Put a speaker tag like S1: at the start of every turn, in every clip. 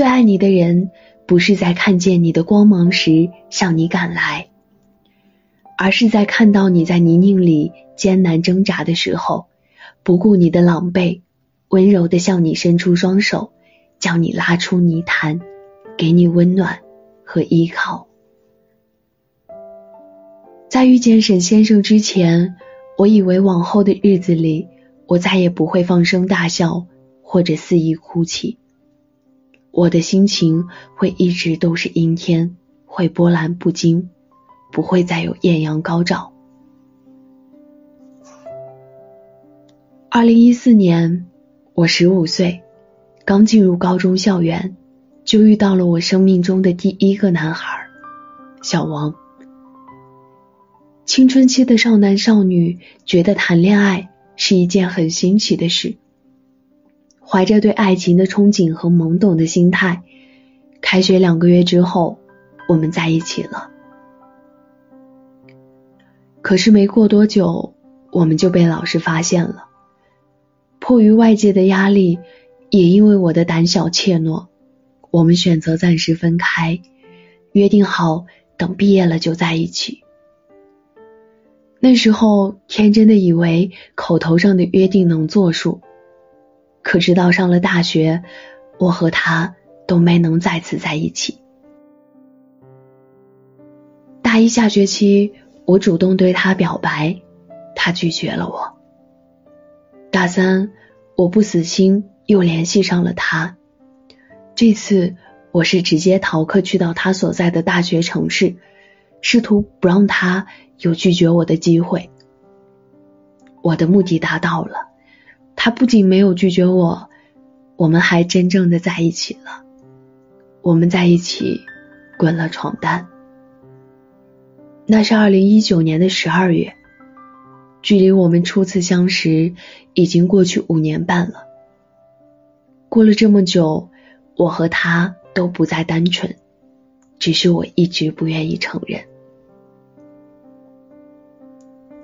S1: 最爱你的人，不是在看见你的光芒时向你赶来，而是在看到你在泥泞里艰难挣扎的时候，不顾你的狼狈，温柔的向你伸出双手，将你拉出泥潭，给你温暖和依靠。在遇见沈先生之前，我以为往后的日子里，我再也不会放声大笑或者肆意哭泣。我的心情会一直都是阴天，会波澜不惊，不会再有艳阳高照。二零一四年，我十五岁，刚进入高中校园，就遇到了我生命中的第一个男孩儿，小王。青春期的少男少女觉得谈恋爱是一件很新奇的事，怀着对爱情的憧憬和懵懂的心态，开学两个月之后，我们在一起了。可是没过多久，我们就被老师发现了。迫于外界的压力，也因为我的胆小怯懦，我们选择暂时分开，约定好等毕业了就在一起。那时候天真的以为口头上的约定能作数，可直到上了大学，我和他都没能再次在一起。大一下学期，我主动对他表白，他拒绝了我。大三，我不死心，又联系上了他。这次我是直接逃课去到他所在的大学城市。试图不让他有拒绝我的机会，我的目的达到了。他不仅没有拒绝我，我们还真正的在一起了。我们在一起滚了床单。那是二零一九年的十二月，距离我们初次相识已经过去五年半了。过了这么久，我和他都不再单纯，只是我一直不愿意承认。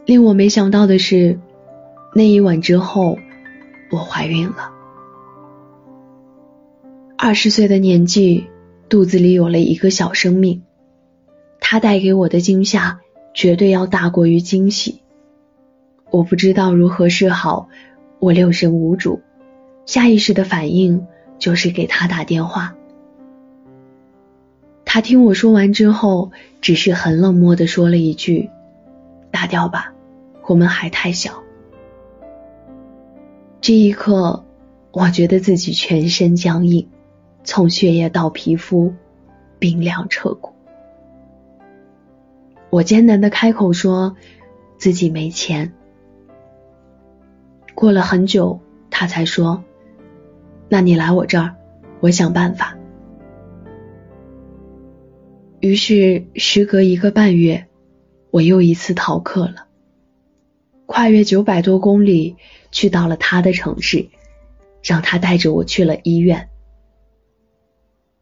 S1: 令我没想到的是，那一晚之后，我怀孕了。二十岁的年纪，肚子里有了一个小生命，它带给我的惊吓绝对要大过于惊喜。我不知道如何是好，我六神无主，下意识的反应就是给他打电话。他听我说完之后，只是很冷漠的说了一句：“打掉吧。”我们还太小。这一刻，我觉得自己全身僵硬，从血液到皮肤，冰凉彻骨。我艰难的开口说自己没钱。过了很久，他才说：“那你来我这儿，我想办法。”于是，时隔一个半月，我又一次逃课了。跨越九百多公里，去到了他的城市，让他带着我去了医院。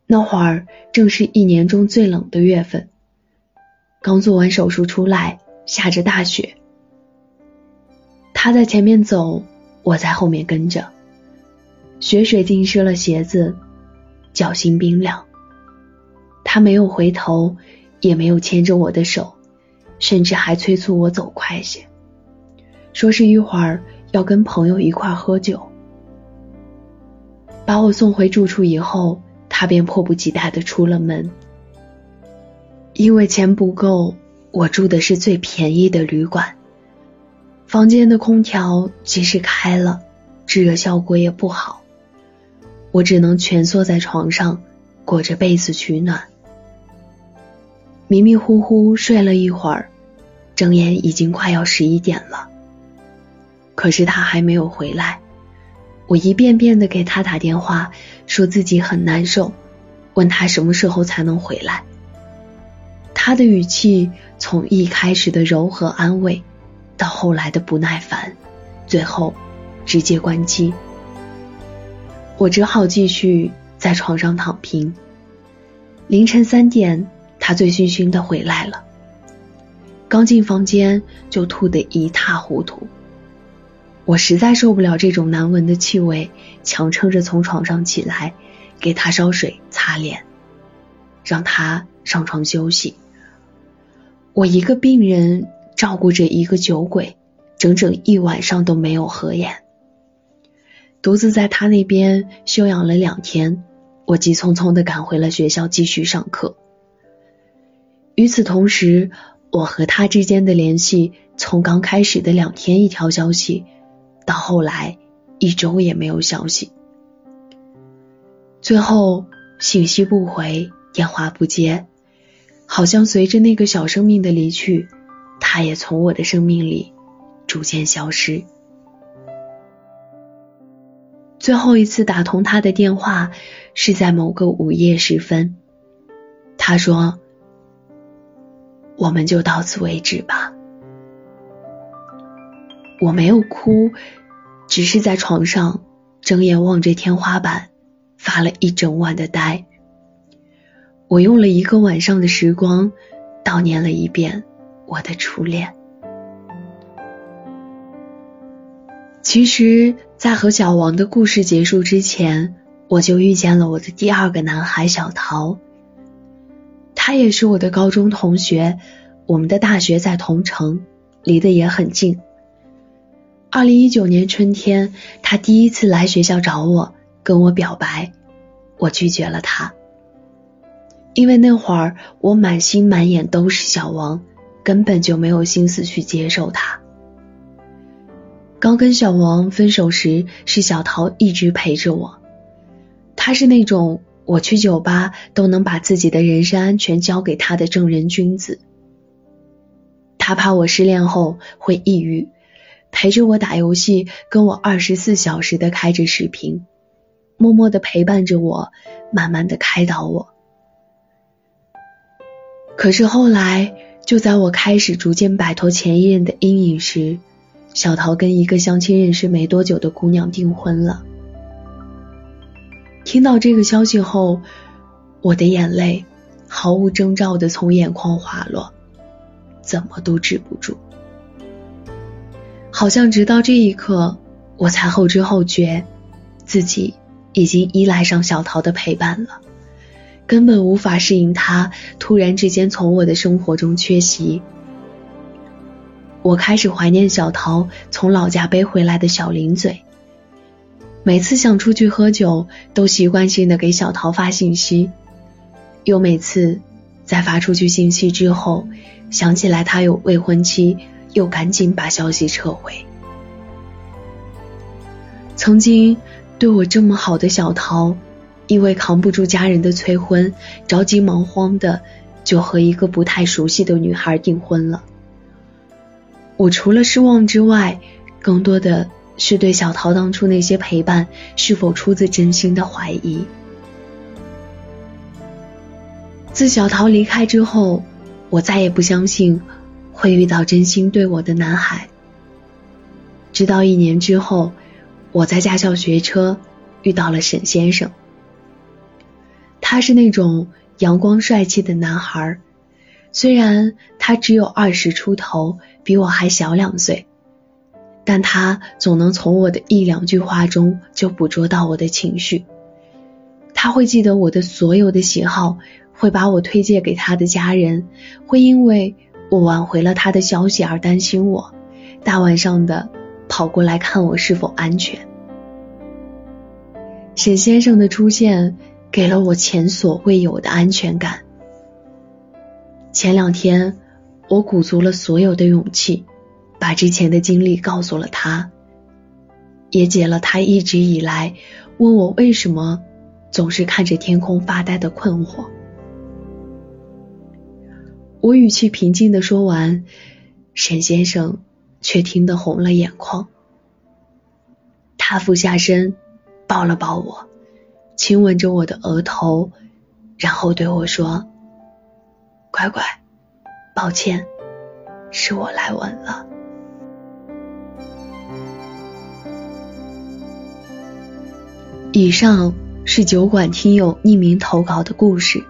S1: 那会儿正是一年中最冷的月份，刚做完手术出来，下着大雪。他在前面走，我在后面跟着，雪水浸湿了鞋子，脚心冰凉。他没有回头，也没有牵着我的手，甚至还催促我走快些。说是一会儿要跟朋友一块喝酒，把我送回住处以后，他便迫不及待的出了门。因为钱不够，我住的是最便宜的旅馆，房间的空调即使开了，制热效果也不好，我只能蜷缩在床上，裹着被子取暖。迷迷糊糊睡了一会儿，睁眼已经快要十一点了。可是他还没有回来，我一遍遍的给他打电话，说自己很难受，问他什么时候才能回来。他的语气从一开始的柔和安慰，到后来的不耐烦，最后直接关机。我只好继续在床上躺平。凌晨三点，他醉醺醺的回来了，刚进房间就吐得一塌糊涂。我实在受不了这种难闻的气味，强撑着从床上起来，给他烧水擦脸，让他上床休息。我一个病人照顾着一个酒鬼，整整一晚上都没有合眼。独自在他那边休养了两天，我急匆匆的赶回了学校继续上课。与此同时，我和他之间的联系从刚开始的两天一条消息，到后来一周也没有消息，最后信息不回，电话不接。好像随着那个小生命的离去，他也从我的生命里逐渐消失。最后一次打通他的电话是在某个午夜时分，他说：“我们就到此为止吧。”我没有哭，只是在床上睁眼望着天花板，发了一整晚的呆。我用了一个晚上的时光，悼念了一遍我的初恋。其实，在和小王的故事结束之前，我就遇见了我的第二个男孩小桃。他也是我的高中同学，我们的大学在同城，离得也很近。二零一九年春天，他第一次来学校找我，跟我表白，我拒绝了他。因为那会儿我满心满眼都是小王，根本就没有心思去接受他。刚跟小王分手时，是小桃一直陪着我。他是那种我去酒吧都能把自己的人身安全交给他的正人君子。他怕我失恋后会抑郁，陪着我打游戏，跟我二十四小时的开着视频，默默的陪伴着我，慢慢的开导我。可是后来，就在我开始逐渐摆脱前一任的阴影时，小桃跟一个相亲认识没多久的姑娘订婚了。听到这个消息后，我的眼泪毫无征兆的从眼眶滑落，怎么都止不住。好像直到这一刻，我才后知后觉，自己已经依赖上小桃的陪伴了。根本无法适应他突然之间从我的生活中缺席。我开始怀念小桃从老家背回来的小零嘴。每次想出去喝酒，都习惯性的给小桃发信息，又每次在发出去信息之后，想起来他有未婚妻，又赶紧把消息撤回。曾经对我这么好的小桃。因为扛不住家人的催婚，着急忙慌的就和一个不太熟悉的女孩订婚了。我除了失望之外，更多的是对小桃当初那些陪伴是否出自真心的怀疑。自小桃离开之后，我再也不相信会遇到真心对我的男孩。直到一年之后，我在驾校学车遇到了沈先生。他是那种阳光帅气的男孩，虽然他只有二十出头，比我还小两岁，但他总能从我的一两句话中就捕捉到我的情绪。他会记得我的所有的喜好，会把我推荐给他的家人，会因为我挽回了他的消息而担心我，大晚上的跑过来看我是否安全。沈先生的出现。给了我前所未有的安全感。前两天，我鼓足了所有的勇气，把之前的经历告诉了他，也解了他一直以来问我为什么总是看着天空发呆的困惑。我语气平静的说完，沈先生却听得红了眼眶。他俯下身，抱了抱我。亲吻着我的额头，然后对我说：“乖乖，抱歉，是我来晚了。”以上是酒馆听友匿名投稿的故事，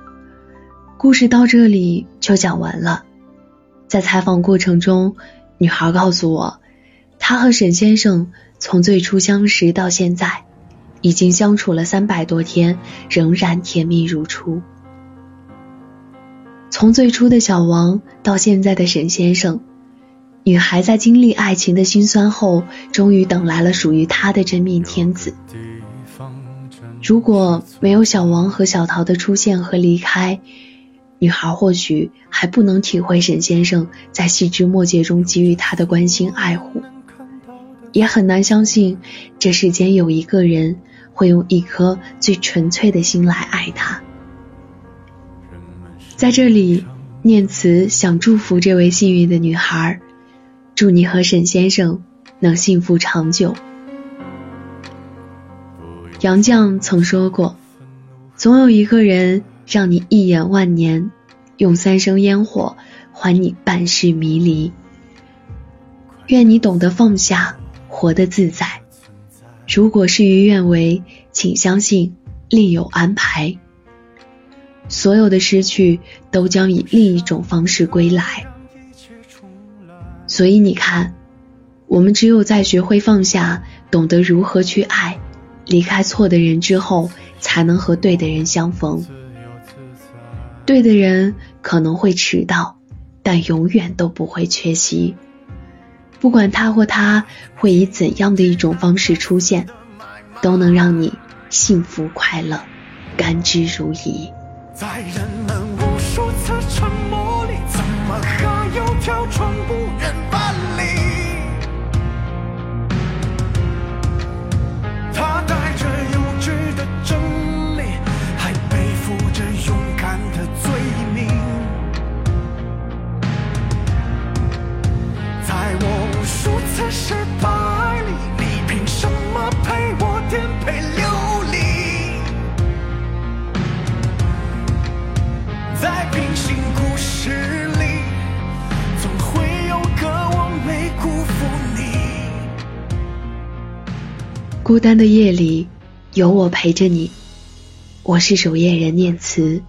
S1: 故事到这里就讲完了。在采访过程中，女孩告诉我，她和沈先生从最初相识到现在。已经相处了三百多天，仍然甜蜜如初。从最初的小王到现在的沈先生，女孩在经历爱情的辛酸后，终于等来了属于她的真命天子。如果没有小王和小桃的出现和离开，女孩或许还不能体会沈先生在细枝末节中给予她的关心爱护，也很难相信这世间有一个人会用一颗最纯粹的心来爱她。在这里，念慈想祝福这位幸运的女孩，祝你和沈先生能幸福长久。杨绛曾说过：“总有一个人让你一眼万年，用三生烟火还你半世迷离。”愿你懂得放下，活得自在。如果事与愿违，请相信另有安排。所有的失去都将以另一种方式归来，所以你看，我们只有在学会放下，懂得如何去爱，离开错的人之后，才能和对的人相逢。对的人可能会迟到，但永远都不会缺席。不管他或她会以怎样的一种方式出现，都能让你幸福快乐，甘之如饴。在人们无数次沉默里，怎么还有条船不孤单的夜里，有我陪着你。我是守夜人念慈，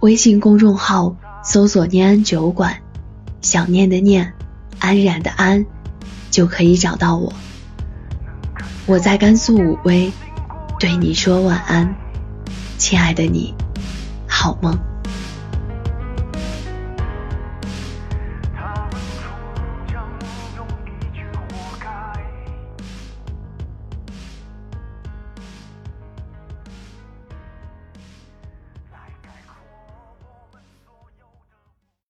S1: 微信公众号搜索“念安酒馆”，想念的念，安然的安，就可以找到我。我在甘肃武威，对你说晚安，亲爱的你，好梦。